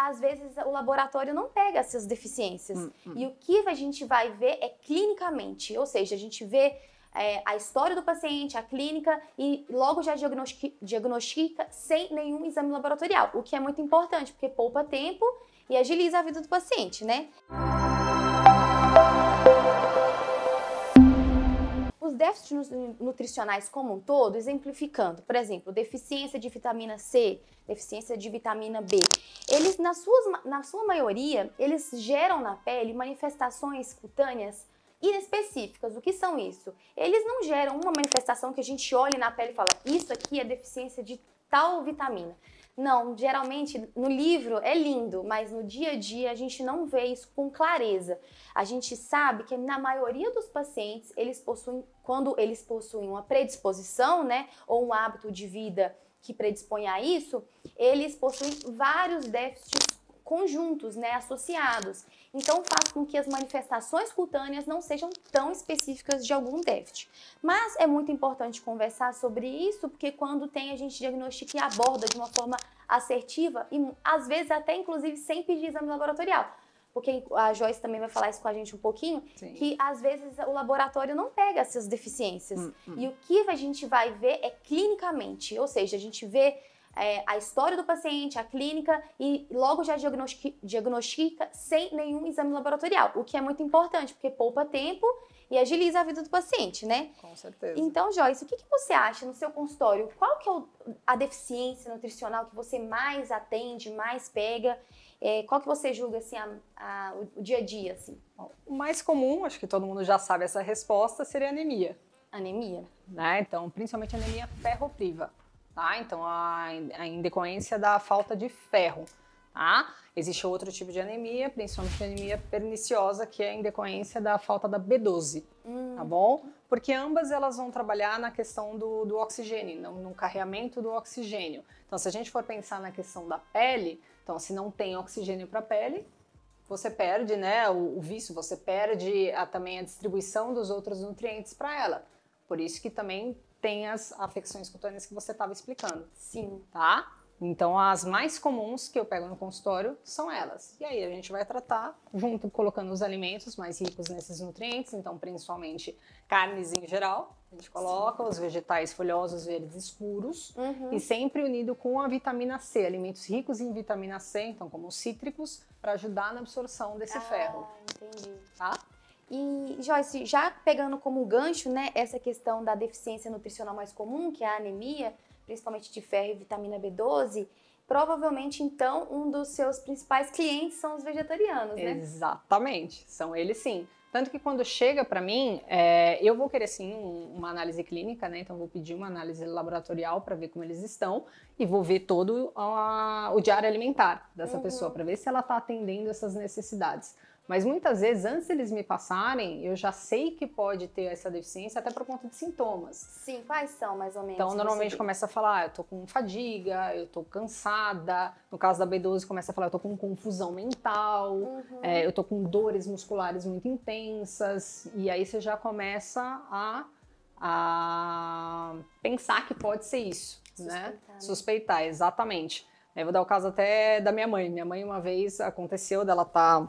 às vezes o laboratório não pega essas deficiências. Hum, hum. E o que a gente vai ver é clinicamente, ou seja, a gente vê é, a história do paciente, a clínica e logo já diagnostica, diagnostica sem nenhum exame laboratorial, o que é muito importante, porque poupa tempo e agiliza a vida do paciente, né? Os déficits nu- nutricionais como um todo, exemplificando, por exemplo, deficiência de vitamina C, deficiência de vitamina B, eles, na, suas, na sua maioria, eles geram na pele manifestações cutâneas inespecíficas. O que são isso? Eles não geram uma manifestação que a gente olhe na pele e fala, isso aqui é deficiência de tal vitamina. Não, geralmente no livro é lindo, mas no dia a dia a gente não vê isso com clareza. A gente sabe que na maioria dos pacientes, eles possuem, quando eles possuem uma predisposição, né, ou um hábito de vida que predispõe a isso, eles possuem vários déficits conjuntos, né, associados. Então faz com que as manifestações cutâneas não sejam tão específicas de algum déficit. Mas é muito importante conversar sobre isso, porque quando tem a gente diagnostica e aborda de uma forma assertiva e às vezes até inclusive sem pedir exame laboratorial. Porque a Joyce também vai falar isso com a gente um pouquinho, Sim. que às vezes o laboratório não pega essas deficiências. Hum, hum. E o que a gente vai ver é clinicamente, ou seja, a gente vê é, a história do paciente, a clínica e logo já diagnostica, diagnostica sem nenhum exame laboratorial, o que é muito importante, porque poupa tempo e agiliza a vida do paciente, né? Com certeza. Então, Joyce, o que, que você acha no seu consultório? Qual que é o- a deficiência nutricional que você mais atende, mais pega? É, qual que você julga, assim, a- a- o, dia a dia, assim? O mais comum, acho que todo mundo já sabe essa resposta, seria anemia. Anemia? né? Então, principalmente anemia ferropriva, tá? Então, a, a da falta de ferro, tá? Existe outro tipo de anemia, principalmente anemia perniciosa, que é em decorrência da falta da B12, Hum, tá bom? Porque ambas elas vão trabalhar na questão do, do oxigênio, no, no carreamento do oxigênio. Então, se a gente for pensar na questão da pele, então, se não tem oxigênio para a pele, você perde, né, o, o vício, você perde a- também a distribuição dos outros nutrientes para ela. Por isso que também tem as afecções cutâneas que você estava explicando, sim. tá? Então, as mais comuns que eu pego no consultório são elas. E aí a gente vai tratar junto colocando os alimentos mais ricos nesses nutrientes, então principalmente carnes em geral. A gente coloca os vegetais folhosos verdes escuros Uhum. e sempre unido com a vitamina C, alimentos ricos em vitamina C, então como os cítricos, para ajudar na absorção desse ferro, Ah, entendi. tá? E, Joyce, já pegando como gancho, né, essa questão da deficiência nutricional mais comum, que é a anemia, principalmente de ferro e vitamina B12, provavelmente, então, um dos seus principais clientes são os vegetarianos, né? Exatamente, são eles sim. Tanto que quando chega para mim, é, eu vou querer sim um- uma análise clínica, né? Então vou pedir uma análise laboratorial para ver como eles estão e vou ver todo a- o diário alimentar dessa Uhum. pessoa para ver se ela está atendendo essas necessidades. Mas muitas vezes, antes eles me passarem, eu já sei que pode ter essa deficiência até por conta de sintomas. Sim, quais são, mais ou menos? Então, normalmente começa a falar, ah, eu tô com fadiga, eu tô cansada. No caso da B12, começa a falar, eu tô com confusão mental, Uhum. é, eu tô com dores musculares muito intensas. E aí você já começa a, a pensar que pode ser isso, né? Suspeitar, né? Suspeitar, exatamente. Eu vou dar o caso até da minha mãe. Minha mãe, uma vez, aconteceu dela tá...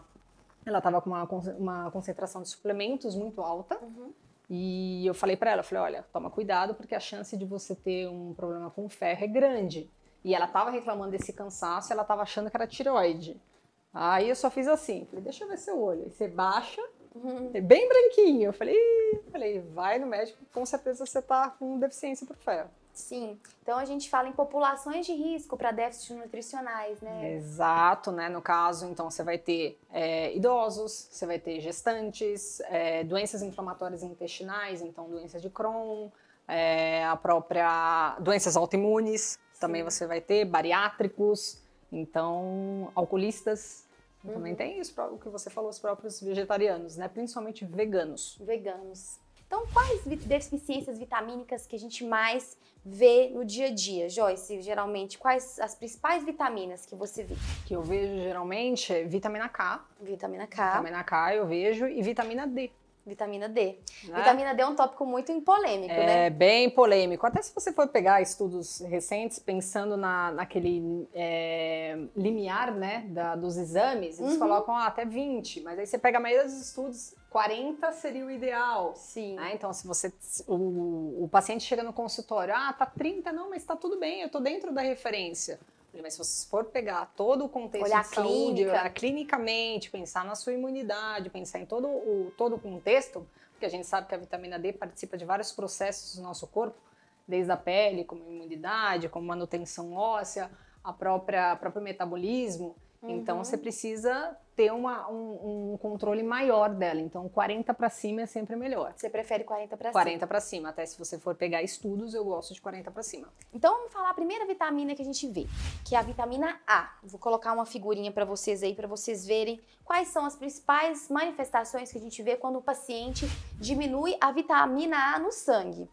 Ela tava com uma, uma concentração de suplementos muito alta. Uhum. E eu falei pra ela, falei, olha, toma cuidado porque a chance de você ter um problema com ferro é grande. E ela tava reclamando desse cansaço, ela tava achando que era tireoide. Aí eu só fiz assim, falei, deixa eu ver seu olho. Aí você baixa, Uhum. é bem branquinho. Eu falei, falei, vai no médico, com certeza você tá com deficiência pro ferro. Sim. Então a gente fala em populações de risco para déficits nutricionais, né? Exato, né? No caso, então você vai ter é, idosos, você vai ter gestantes, é, doenças inflamatórias intestinais, então doenças de Crohn, é, a própria doenças autoimunes, também Sim. você vai ter bariátricos, então alcoolistas. Uhum. Também tem isso, o que você falou, os próprios vegetarianos, né? Principalmente veganos. Veganos. Então, quais deficiências vitamínicas que a gente mais vê no dia a dia, Joyce? Geralmente, quais as principais vitaminas que você vê? Que eu vejo geralmente é vitamina K, Vitamina K. vitamina K eu vejo, e vitamina D. Vitamina D. Né? Vitamina D é um tópico muito polêmico, é, né? É bem polêmico. Até se você for pegar estudos recentes, pensando na, naquele é, limiar né, da, dos exames, eles uhum. colocam ah, até 20, mas aí você pega a maioria dos estudos, 40 seria o ideal. Sim. Né? Então, se você. O, o paciente chega no consultório, ah, tá 30, não, mas tá tudo bem, eu tô dentro da referência. Mas se você for pegar todo o contexto olhar de saúde, olhar clinicamente, pensar na sua imunidade, pensar em todo o, todo o contexto, porque a gente sabe que a vitamina D participa de vários processos do nosso corpo, desde a pele, como imunidade, como manutenção óssea, a própria próprio metabolismo. Então, uhum. Então você precisa ter uma, um, um, controle maior dela. Então 40 para cima é sempre melhor. Você prefere 40 para cima? 40 para cima. Até se você for pegar estudos, eu gosto de 40 para cima. Então vamos falar a primeira vitamina que a gente vê, que é a vitamina A. Vou colocar uma figurinha para vocês aí para vocês verem quais são as principais manifestações que a gente vê quando o paciente diminui a vitamina A no sangue.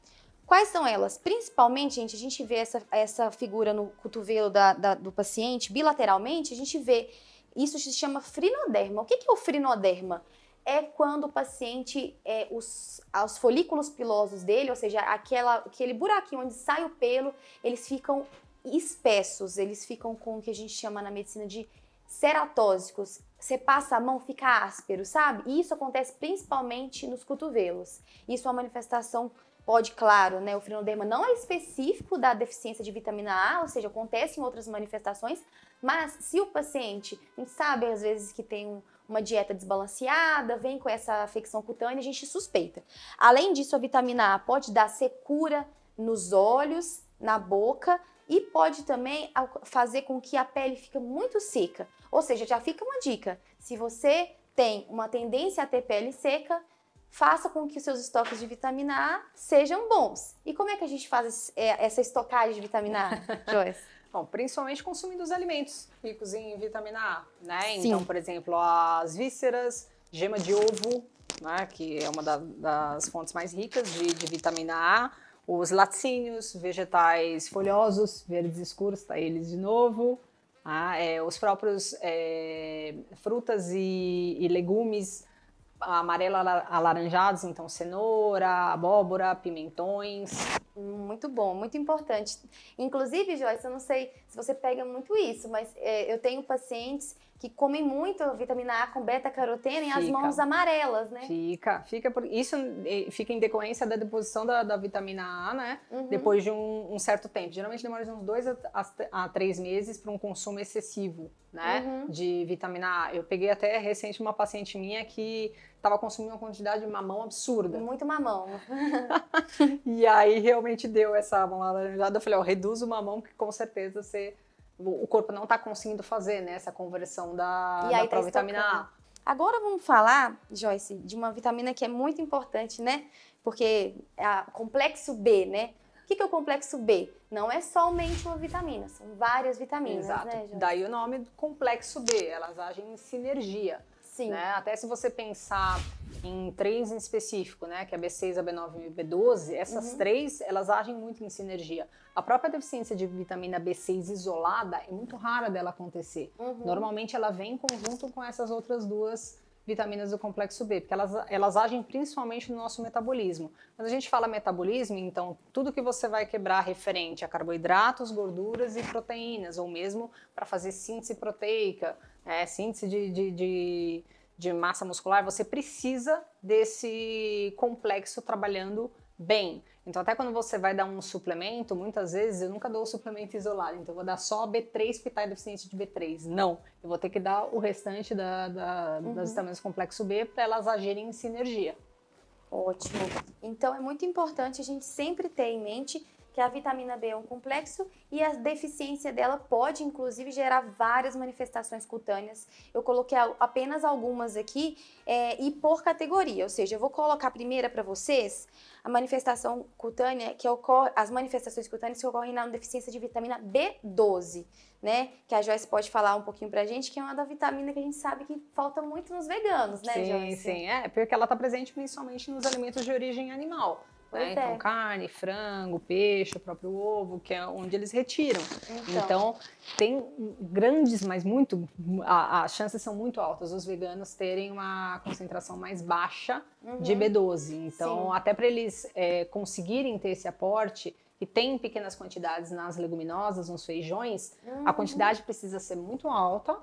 Quais são elas? Principalmente, gente, a gente vê essa, essa figura no cotovelo da, da, do paciente, bilateralmente, a gente vê, isso se chama frinoderma. O que, que é o frinoderma? É quando o paciente, é, os, os folículos pilosos dele, ou seja, aquela, aquele buraquinho onde sai o pelo, eles ficam espessos, eles ficam com o que a gente chama na medicina de ceratósicos. Você passa a mão, fica áspero, sabe? E isso acontece principalmente nos cotovelos. Isso é uma manifestação pode, claro, né, o frenoderma não é específico da deficiência de vitamina A, ou seja, acontece em outras manifestações, mas se o paciente, a gente sabe às vezes que tem um, uma dieta desbalanceada, vem com essa afecção cutânea, a gente suspeita. Além disso, a vitamina A pode dar secura nos olhos, na boca e pode também fazer com que a pele fique muito seca. Ou seja, já fica uma dica: se você tem uma tendência a ter pele seca, faça com que os seus estoques de vitamina A sejam bons. E como é que a gente faz é, essa estocagem de vitamina A, Joyce? Bom, principalmente consumindo os alimentos ricos em vitamina A, né? Sim. Então, por exemplo, as vísceras, gema de ovo, né? que é uma da, das fontes mais ricas de, de vitamina A, os laticínios, vegetais folhosos, verdes escuros, tá eles de novo, ah, é, os próprios é, frutas e, e legumes amarelo alaranjados, então cenoura, abóbora, pimentões. Muito bom, muito importante. Inclusive, Joyce, eu não sei se você pega muito isso, mas é, eu tenho pacientes que comem muito vitamina A com beta-caroteno e as mãos amarelas, né? Fica, fica por isso fica em decorrência da deposição da, da vitamina A, né? Uhum. Depois de um, um, certo tempo. Geralmente demora uns dois a, a três meses para um consumo excessivo, né? Uhum. De vitamina A. Eu peguei até recente uma paciente minha que estava consumindo uma quantidade de mamão absurda. Muito mamão. e aí realmente deu essa mão alaranjada. Eu falei, ó, reduz o mamão que com certeza você o corpo não está conseguindo fazer né, essa conversão da, da tá vitamina A. Agora vamos falar, Joyce, de uma vitamina que é muito importante, né? Porque é o complexo B, né? O que é o complexo B? Não é somente uma vitamina, são várias vitaminas, Exato. né, Joyce? Daí o nome do complexo B, elas agem em sinergia. Sim. Né? Até se você pensar em três em específico, né, que é B6, a B9 e B12, essas uhum. três, elas agem muito em sinergia. A própria deficiência de vitamina B6 isolada é muito rara dela acontecer. Uhum. Normalmente ela vem em conjunto com essas outras duas vitaminas do complexo B, porque elas, elas agem principalmente no nosso metabolismo. Quando a gente fala metabolismo, então tudo que você vai quebrar referente a carboidratos, gorduras e proteínas, ou mesmo para fazer síntese proteica, é, síntese de, de, de, de massa muscular, você precisa desse complexo trabalhando bem. Então, até quando você vai dar um suplemento, muitas vezes eu nunca dou o suplemento isolado. Então, eu vou dar só B3 porque está deficiente de B3. Não. Eu vou ter que dar o restante da, da, uhum. das vitaminas complexo B para elas agirem em sinergia. Ótimo. Então, é muito importante a gente sempre ter em mente que a vitamina B é um complexo e a deficiência dela pode, inclusive, gerar várias manifestações cutâneas. Eu coloquei apenas algumas aqui é, e por categoria, ou seja, eu vou colocar a primeira para vocês, a manifestação cutânea que ocorre, as manifestações cutâneas que ocorrem na deficiência de vitamina B12, né? Que a Joyce pode falar um pouquinho pra gente, que é uma da vitamina que a gente sabe que falta muito nos veganos, né, sim, Joyce? Sim, sim, é, porque ela está presente principalmente nos alimentos de origem animal. Né? Então, é. carne, frango, peixe, o próprio ovo, que é onde eles retiram. Então, Então, tem grandes, mas muito. a- As chances são muito altas os veganos terem uma concentração mais baixa de uhum. B12. Então, Sim. até para eles é, conseguirem ter esse aporte, que tem em pequenas quantidades nas leguminosas, nos feijões, a Uhum. quantidade precisa ser muito alta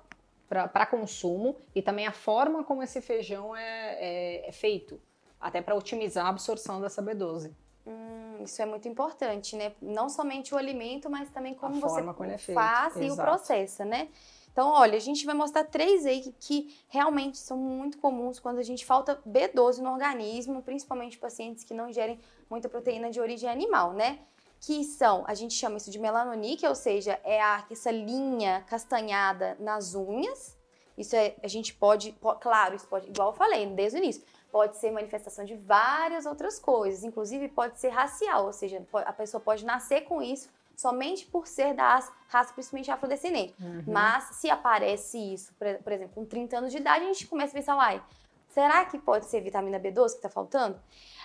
para consumo e também a forma como esse feijão é, é- é feito, até para otimizar a absorção dessa B12. Hum, isso é muito importante, né? Não somente o alimento, mas também como você forma como é faz e o processa, né? Então, olha, a gente vai mostrar três aí que, que realmente são muito comuns quando a gente falta B12 no organismo, principalmente pacientes que não ingerem muita proteína de origem animal, né? Que são, a gente chama isso de melanonique, ou seja, é a, essa linha castanhada nas unhas. Isso é, a gente pode, po- claro, isso pode, igual eu falei desde o início, pode ser manifestação de várias outras coisas, inclusive pode ser racial, ou seja, a pessoa pode nascer com isso somente por ser da raça principalmente afrodescendente. Mas se aparece isso, por, por exemplo, com 30 anos de idade, a gente começa a pensar, uai, será que pode ser vitamina B12 que está faltando?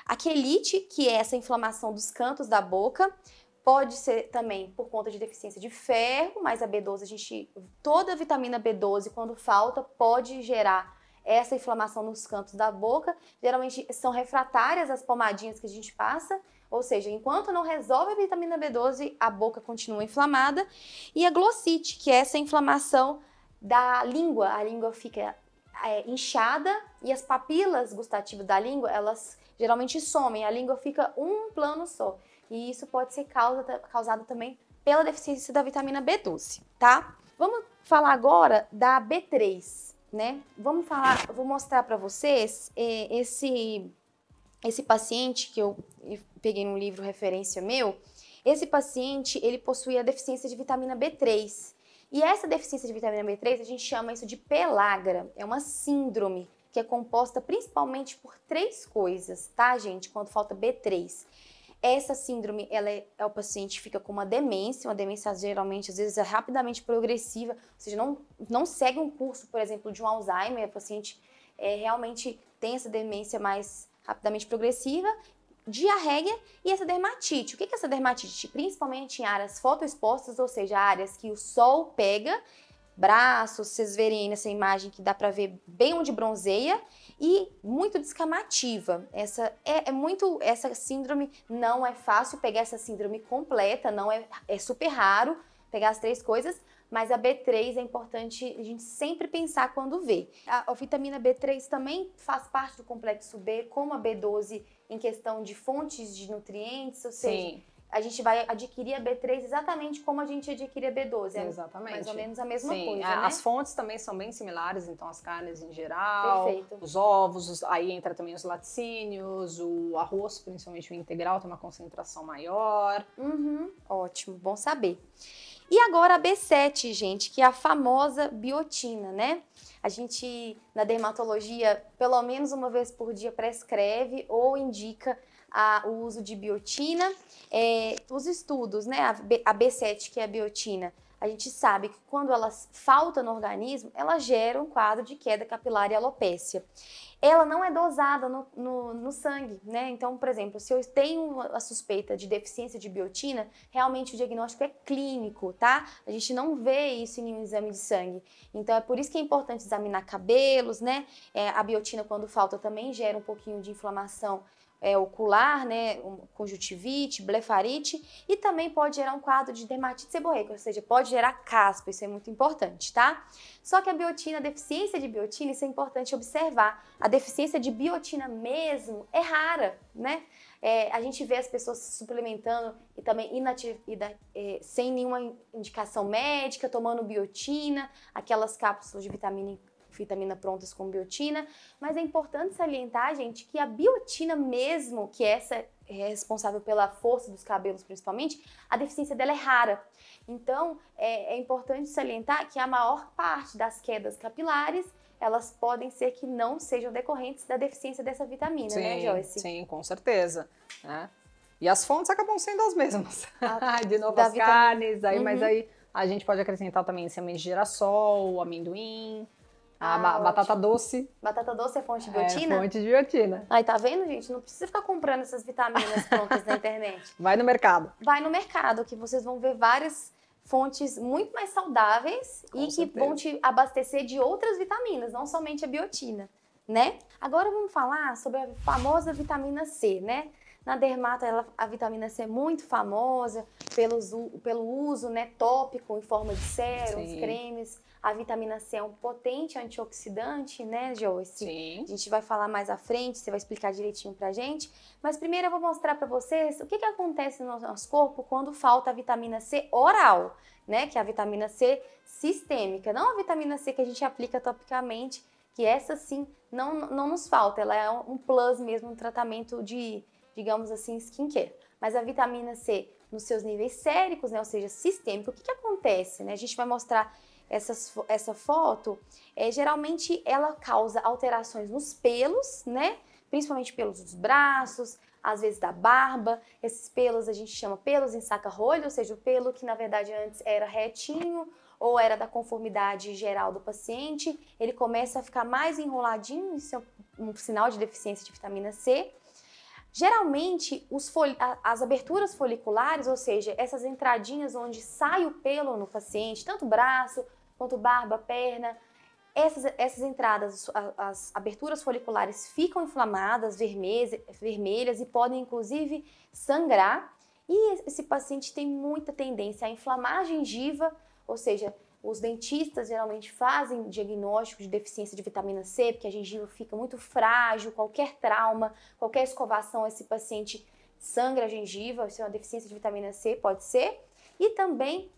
A quelite, que é essa inflamação dos cantos da boca, pode ser também por conta de deficiência de ferro, mas a B12, a gente, toda a vitamina B12, quando falta, pode gerar essa inflamação nos cantos da boca. Geralmente são refratárias as pomadinhas que a gente passa, ou seja, enquanto não resolve a vitamina B12, a boca continua inflamada. E a glossite, que é essa inflamação da língua, a língua fica é, inchada e as papilas gustativas da língua, elas geralmente somem, a língua fica um plano só. E isso pode ser causa, causado também pela deficiência da vitamina B12, tá? Vamos falar agora da B3, né? Vamos falar, vou mostrar para vocês eh, esse esse paciente que eu peguei num livro referência meu. Esse paciente, ele possuía deficiência de vitamina B3. E essa deficiência de vitamina B3, a gente chama isso de pelagra. É uma síndrome que é composta principalmente por três coisas, tá, gente? Quando falta B3. Essa síndrome, ela é, é o paciente fica com uma demência, uma demência geralmente, às vezes, é rapidamente progressiva, ou seja, não, não segue um curso, por exemplo, de um Alzheimer, o paciente é, realmente tem essa demência mais rapidamente progressiva, diarreia e essa dermatite. O que é essa dermatite? Principalmente em áreas fotoexpostas, ou seja, áreas que o sol pega, braços, vocês verem aí nessa imagem que dá para ver bem onde bronzeia e muito descamativa. Essa é, é, muito essa síndrome não é fácil pegar essa síndrome completa, não é é super raro pegar as três coisas, mas a B3 é importante a gente sempre pensar quando vê. A, a vitamina B3 também faz parte do complexo B, como a B12 em questão de fontes de nutrientes, ou seja, Sim, a gente vai adquirir a B3 exatamente como a gente adquire a B12. É exatamente. mais ou menos a mesma Sim, coisa, a- né? As fontes também são bem similares, então as carnes em geral, Perfeito. os ovos, os- aí entra também os laticínios, o arroz, principalmente o integral, tem uma concentração maior. Uhum, ótimo, bom saber. E agora a B7, gente, que é a famosa biotina, né? A gente, na dermatologia, pelo menos uma vez por dia prescreve ou indica a- o uso de biotina. É, os estudos, né? A, B, a B7, que é a biotina, a gente sabe que quando ela falta no organismo, ela gera um quadro de queda capilar e alopécia. Ela não é dosada no, no, no sangue, né? Então, por exemplo, se eu tenho a suspeita de deficiência de biotina, realmente o diagnóstico é clínico, tá? A gente não vê isso em um exame de sangue. Então, é por isso que é importante examinar cabelos, né? É, a biotina, quando falta, também gera um pouquinho de inflamação é, ocular, né? Conjuntivite, blefarite e também pode gerar um quadro de dermatite seborreica, ou seja, pode gerar caspa, isso é muito importante, tá? Só que a biotina, a deficiência de biotina, isso é importante observar. A deficiência de biotina mesmo é rara, né? É, a gente vê as pessoas se suplementando e também inativ- ida- é, sem nenhuma indicação médica, tomando biotina, aquelas cápsulas de vitamina, vitamina prontas com biotina. Mas é importante salientar, gente, que a biotina mesmo, que essa é responsável pela força dos cabelos principalmente, a deficiência dela é rara. Então, é, é importante salientar que a maior parte das quedas capilares elas podem ser que não sejam decorrentes da deficiência dessa vitamina, né, Joyce? sim, com certeza. né? E as fontes acabam sendo as mesmas. A- de novo, da as vitamina- carnes, aí, mas Uhum. aí a gente pode acrescentar também semente de girassol, amendoim. A Ah, ba- batata ótimo. doce Batata doce é fonte de é biotina? fonte de biotina. Aí tá vendo, gente? Não precisa ficar comprando essas vitaminas prontas na internet. Vai no mercado. Vai no mercado que vocês vão ver várias fontes muito mais saudáveis Com e que certeza. vão te abastecer de outras vitaminas, não somente a biotina, né? Agora vamos falar sobre a famosa vitamina C, né? Na dermata, ela- a vitamina C é muito famosa pelos u- pelo uso né, tópico em forma de sérums, cremes. A vitamina C é um potente antioxidante, né, Joyce? Sim. A gente vai falar mais à frente, você vai explicar direitinho pra gente. Mas primeiro eu vou mostrar pra vocês o que, que acontece no nosso corpo quando falta a vitamina C oral, né? Que é a vitamina C sistêmica, não a vitamina C que a gente aplica topicamente, que essa sim não, não nos falta, ela é um plus mesmo, um tratamento de, digamos assim, skincare. Mas a vitamina C nos seus níveis séricos, né? Ou seja, sistêmico, o que, que acontece, né? A gente vai mostrar essas essa foto é, geralmente ela causa alterações nos pelos, né? Principalmente pelos dos braços, às vezes da barba. Esses pelos a gente chama pelos em saca-rolho, ou seja, o pelo que na verdade antes era retinho ou era da conformidade geral do paciente, ele começa a ficar mais enroladinho, isso é um sinal de deficiência de vitamina C. Geralmente, as aberturas foliculares, ou seja, essas entradinhas onde sai o pelo no paciente, tanto braço quanto barba, perna, essas, essas entradas, as aberturas foliculares ficam inflamadas, vermelhas, vermelhas e podem inclusive sangrar. E esse paciente tem muita tendência a inflamar a gengiva, ou seja, os dentistas geralmente fazem diagnóstico de deficiência de vitamina C, porque a gengiva fica muito frágil, qualquer trauma, qualquer escovação, esse paciente sangra a gengiva, isso é uma deficiência de vitamina C, pode ser. E também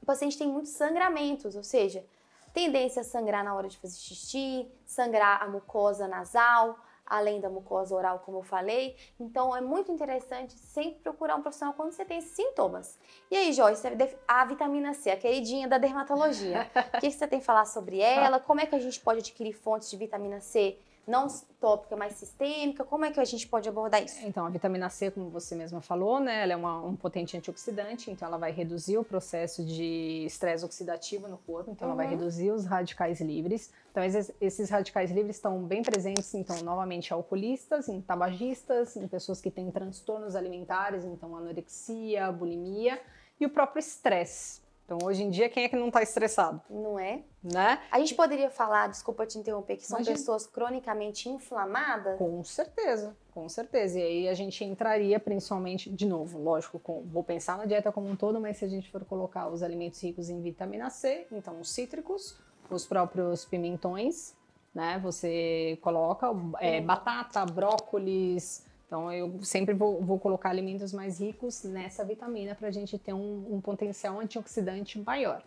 o paciente tem muitos sangramentos, ou seja, tendência a sangrar na hora de fazer xixi, sangrar a mucosa nasal, além da mucosa oral, como eu falei. Então é muito interessante sempre procurar um profissional quando você tem esses sintomas. E aí, Joyce, a vitamina C, a queridinha da dermatologia. o que você tem a falar sobre ela? Como é que a gente pode adquirir fontes de vitamina C não tópica, mas sistêmica? Como é que a gente pode abordar isso? Então, a vitamina C, como você mesma falou, né, ela é uma- um potente antioxidante, então ela vai reduzir o processo de estresse oxidativo no corpo, então ela vai Uhum. reduzir os radicais livres. Então, esses, esses radicais livres estão bem presentes, então, novamente, em alcoolistas, em tabagistas, em pessoas que têm transtornos alimentares, então, anorexia, bulimia e o próprio estresse. Então, hoje em dia, quem é que não está estressado, Não é? né? A gente poderia falar, desculpa te interromper, que são Imagina. pessoas cronicamente inflamadas? Com certeza, com certeza. E aí a gente entraria principalmente, de novo, lógico, com, vou pensar na dieta como um todo, mas se a gente for colocar os alimentos ricos em vitamina C, então os cítricos, os próprios pimentões, né? Você coloca é, Hum. batata, brócolis. Então eu sempre vou, vou colocar alimentos mais ricos nessa vitamina para a gente ter um, um potencial antioxidante maior.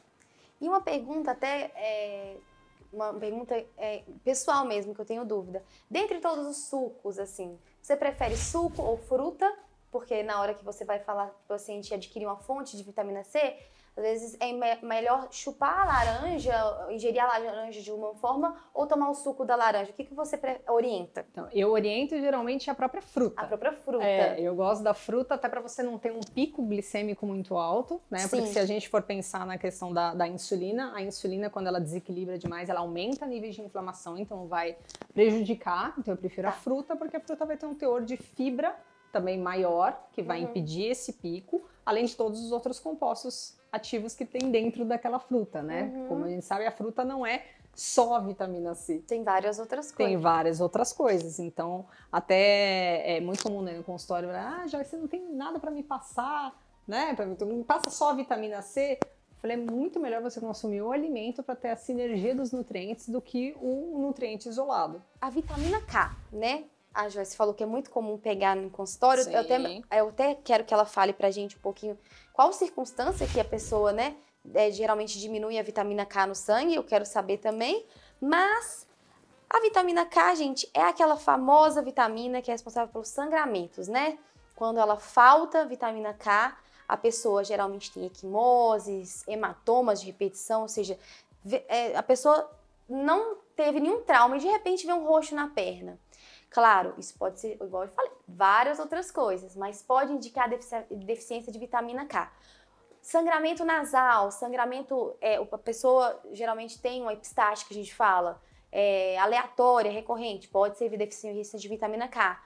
E uma pergunta até, é, uma pergunta é, pessoal mesmo, que eu tenho dúvida. Dentre todos os sucos, assim, você prefere suco ou fruta? Porque na hora que você vai falar para o paciente adquirir uma fonte de vitamina C, às vezes é me- melhor chupar a laranja, ingerir a laranja de uma forma, ou tomar o suco da laranja. O que, que você orienta? Então eu oriento geralmente a própria fruta. A própria fruta. É, eu gosto da fruta até para você não ter um pico glicêmico muito alto, né? Porque Sim. se a gente for pensar na questão da, da insulina, a insulina, quando ela desequilibra demais, ela aumenta níveis de inflamação, então vai prejudicar. Então eu prefiro a Tá. fruta, porque a fruta vai ter um teor de fibra também maior, que vai Uhum. impedir esse pico, além de todos os outros compostos ativos que tem dentro daquela fruta, né? Uhum. Como a gente sabe, a fruta não é só vitamina C. Tem várias outras Tem coisas. várias outras coisas. Então, até é muito comum né, no consultório, ah, já você não tem nada para me passar, né? Pra não passa só a vitamina C. Eu Falei, é muito melhor você consumir o alimento para ter a sinergia dos nutrientes do que o nutriente isolado. A vitamina K, né? A Joyce falou que é muito comum pegar no consultório. Eu até, eu até quero que ela fale pra gente um pouquinho qual circunstância que a pessoa, né, é, geralmente diminui a vitamina K no sangue. Eu quero saber também. Mas a vitamina K, gente, é aquela famosa vitamina que é responsável pelos sangramentos, né? Quando ela falta vitamina K, a pessoa geralmente tem equimoses, hematomas de repetição, ou seja, é, a pessoa não teve nenhum trauma e de repente vê um roxo na perna. Claro, isso pode ser, igual eu falei, várias outras coisas, mas pode indicar defici- deficiência de vitamina K. Sangramento nasal, sangramento, é, a pessoa geralmente tem uma epistaxe que a gente fala, é, aleatória, recorrente, pode ser deficiência de vitamina K.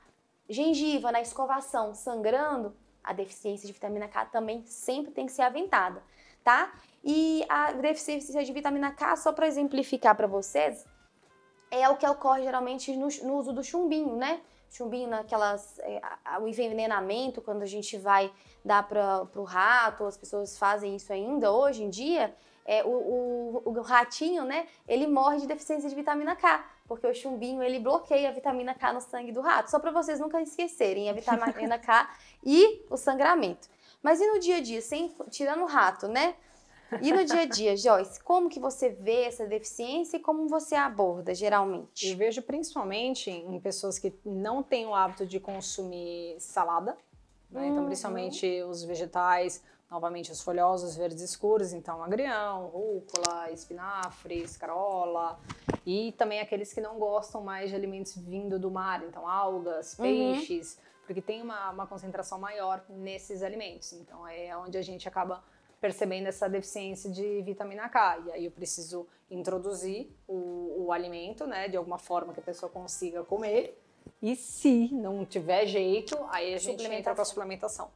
Gengiva na escovação, sangrando, a deficiência de vitamina K também sempre tem que ser aventada, tá? E a deficiência de vitamina K, só para exemplificar para vocês, é o que ocorre geralmente no, no uso do chumbinho, né? chumbinho naquelas. É, o envenenamento, quando a gente vai dar para o rato, as pessoas fazem isso ainda hoje em dia. É, o, o, o, ratinho, né, ele morre de deficiência de vitamina K, porque o chumbinho ele bloqueia a vitamina K no sangue do rato. Só para vocês nunca esquecerem a vitamina K e o sangramento. Mas e no dia a dia, sem, tirando o rato, né? E no dia a dia, Joyce, como que você vê essa deficiência e como você aborda geralmente? Eu vejo principalmente em pessoas que não têm o hábito de consumir salada, né? Então, uhum. Então, principalmente os vegetais, novamente os folhosos verdes escuros, então agrião, rúcula, espinafre, escarola, e também aqueles que não gostam mais de alimentos vindo do mar, então algas, uhum. peixes, uhum. porque tem uma, uma concentração maior nesses alimentos. Então é onde a gente acaba percebendo essa deficiência de vitamina K. E aí eu preciso introduzir o, o alimento, né, de alguma forma que a pessoa consiga comer. E se não tiver jeito, aí a gente entra com a suplementação.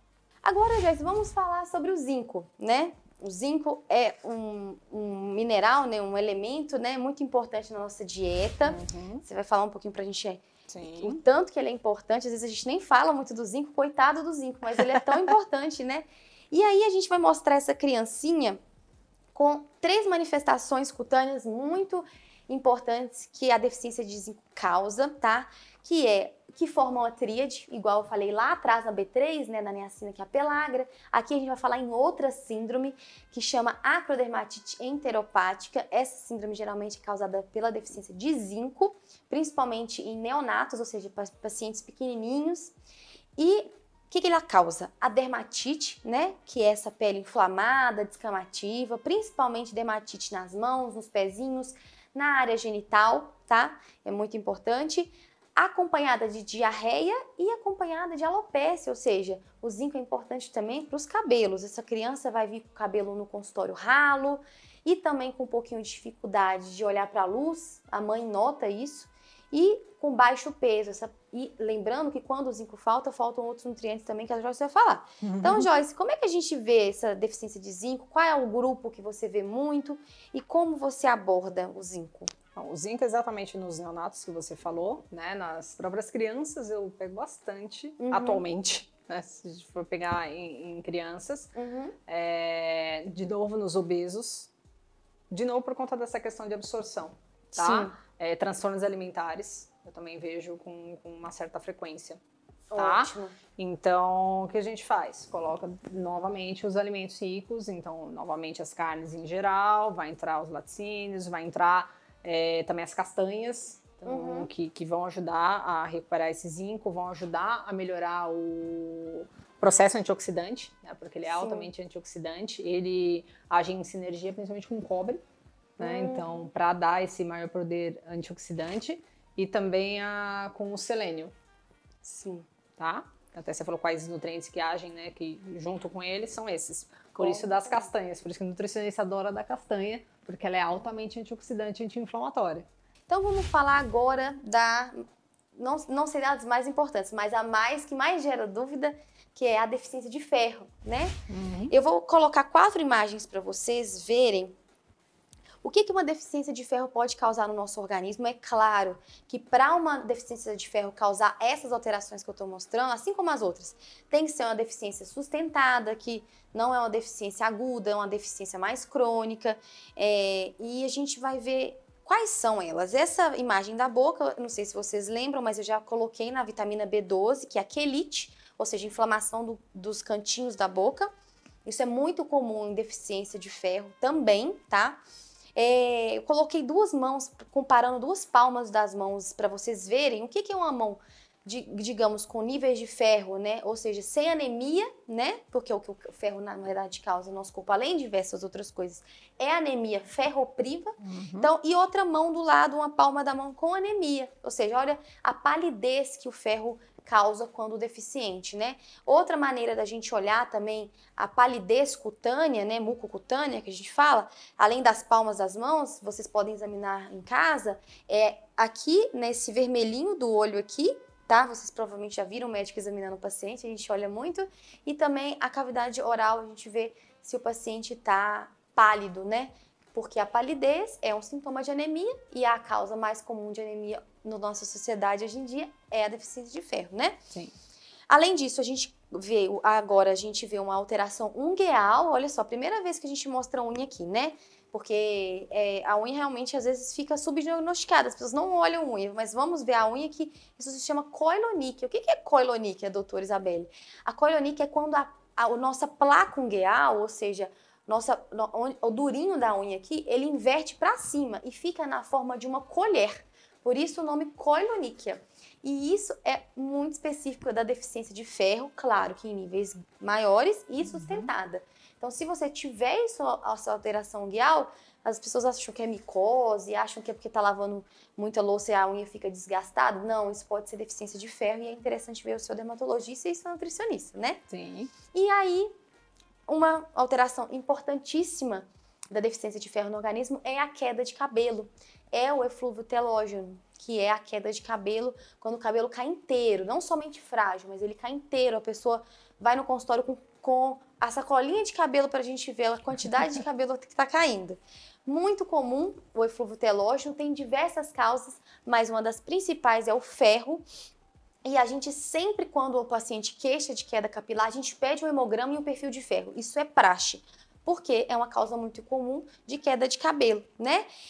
Agora, Joyce, vamos falar sobre o zinco, né? O zinco é um, um, mineral, né, um elemento né, muito importante na nossa dieta. Uhum. Você vai falar um pouquinho pra gente Sim. o tanto que ele é importante. Às vezes a gente nem fala muito do zinco, coitado do zinco, mas ele é tão importante, né? E aí a gente vai mostrar essa criancinha com três manifestações cutâneas muito importantes que a deficiência de zinco causa, tá? Que é que formam a tríade, igual eu falei lá atrás na B3, né, na niacina, que é a pelagra. Aqui a gente vai falar em outra síndrome que chama acrodermatite enteropática. Essa síndrome geralmente é causada pela deficiência de zinco, principalmente em neonatos, ou seja, pacientes pequenininhos. E que, que ela causa? A dermatite, né? Que é essa pele inflamada, descamativa, principalmente dermatite nas mãos, nos pezinhos, na área genital, tá? É muito importante. Acompanhada de diarreia e acompanhada de alopecia, ou seja, o zinco é importante também para os cabelos. Essa criança vai vir com o cabelo no consultório ralo e também com um pouquinho de dificuldade de olhar para a luz, a mãe nota isso e com baixo peso. Essa, e lembrando que quando o zinco falta, faltam outros nutrientes também que a Joyce vai falar. Uhum. Então, Joyce, como é que a gente vê essa deficiência de zinco? Qual é o grupo que você vê muito e como você aborda o zinco? Bom, o zinco exatamente nos neonatos que você falou, né? Nas próprias crianças eu pego bastante uhum. atualmente. Né, se a gente for pegar em, em crianças, uhum. é, de novo nos obesos, de novo por conta dessa questão de absorção, tá? Sim. É, transtornos alimentares, eu também vejo com, com uma certa frequência. Tá? Ótimo. Então, o que a gente faz? Coloca novamente os alimentos ricos, então, novamente as carnes em geral, vai entrar os laticínios, vai entrar é, também as castanhas, então, uhum. que, que vão ajudar a recuperar esse zinco, vão ajudar a melhorar o processo antioxidante, né, porque ele é Sim. altamente antioxidante, ele age em sinergia principalmente com o cobre, né? Hum. Então, para dar esse maior poder antioxidante e também a, com o selênio. Sim. Tá? Até você falou quais nutrientes que agem, né? Que junto com eles são esses. Por isso das castanhas. Por isso que o nutricionista adora da castanha, porque ela é altamente antioxidante e anti-inflamatória. Então vamos falar agora da. Não, não sei das mais importantes, mas a mais que mais gera dúvida, que é a deficiência de ferro, né? Uhum. Eu vou colocar quatro imagens para vocês verem o que, que uma deficiência de ferro pode causar no nosso organismo? É claro que para uma deficiência de ferro causar essas alterações que eu estou mostrando, assim como as outras, tem que ser uma deficiência sustentada, que não é uma deficiência aguda, é uma deficiência mais crônica. É, e a gente vai ver quais são elas. Essa imagem da boca, não sei se vocês lembram, mas eu já coloquei na vitamina B12, que é a quelite, ou seja, inflamação do, dos cantinhos da boca. Isso é muito comum em deficiência de ferro também, tá? É, eu coloquei duas mãos, comparando duas palmas das mãos para vocês verem o que, que é uma mão, de, digamos, com níveis de ferro, né? Ou seja, sem anemia, né? Porque o que o ferro, na verdade, causa no nosso corpo, além de diversas outras coisas, é anemia ferropriva. Uhum. Então, e outra mão do lado, uma palma da mão com anemia. Ou seja, olha a palidez que o ferro causa quando deficiente, né? Outra maneira da gente olhar também a palidez cutânea, né, mucocutânea que a gente fala, além das palmas das mãos, vocês podem examinar em casa, é aqui nesse vermelhinho do olho aqui, tá? Vocês provavelmente já viram o médico examinando o paciente, a gente olha muito, e também a cavidade oral, a gente vê se o paciente tá pálido, né? Porque a palidez é um sintoma de anemia e a causa mais comum de anemia na nossa sociedade hoje em dia é a deficiência de ferro, né? Sim. Além disso, a gente vê, agora a gente vê uma alteração ungueal, olha só, primeira vez que a gente mostra a unha aqui, né? Porque é, a unha realmente às vezes fica subdiagnosticada, as pessoas não olham unha, mas vamos ver a unha que isso se chama coiloníquia. O que é coiloníquia, doutora Isabelle? A coiloníquia é quando a, a, a nossa placa ungueal, ou seja, nossa, no, o durinho da unha aqui, ele inverte para cima e fica na forma de uma colher. Por isso o nome coiloníquia. E isso é muito específico da deficiência de ferro, claro que em níveis maiores e sustentada. Então, se você tiver isso, essa alteração guial, as pessoas acham que é micose, acham que é porque está lavando muita louça e a unha fica desgastada. Não, isso pode ser deficiência de ferro e é interessante ver o seu dermatologista e seu nutricionista, né? Sim. E aí, uma alteração importantíssima da deficiência de ferro no organismo é a queda de cabelo. É o eflúvio telógeno, que é a queda de cabelo quando o cabelo cai inteiro, não somente frágil, mas ele cai inteiro. A pessoa vai no consultório com, com a sacolinha de cabelo para a gente ver a quantidade de cabelo que está caindo. Muito comum o eflúvio telógeno, tem diversas causas, mas uma das principais é o ferro, e a gente sempre, quando o paciente queixa de queda capilar, a gente pede um hemograma e um perfil de ferro. Isso é praxe, porque é uma causa muito comum de queda de cabelo, né?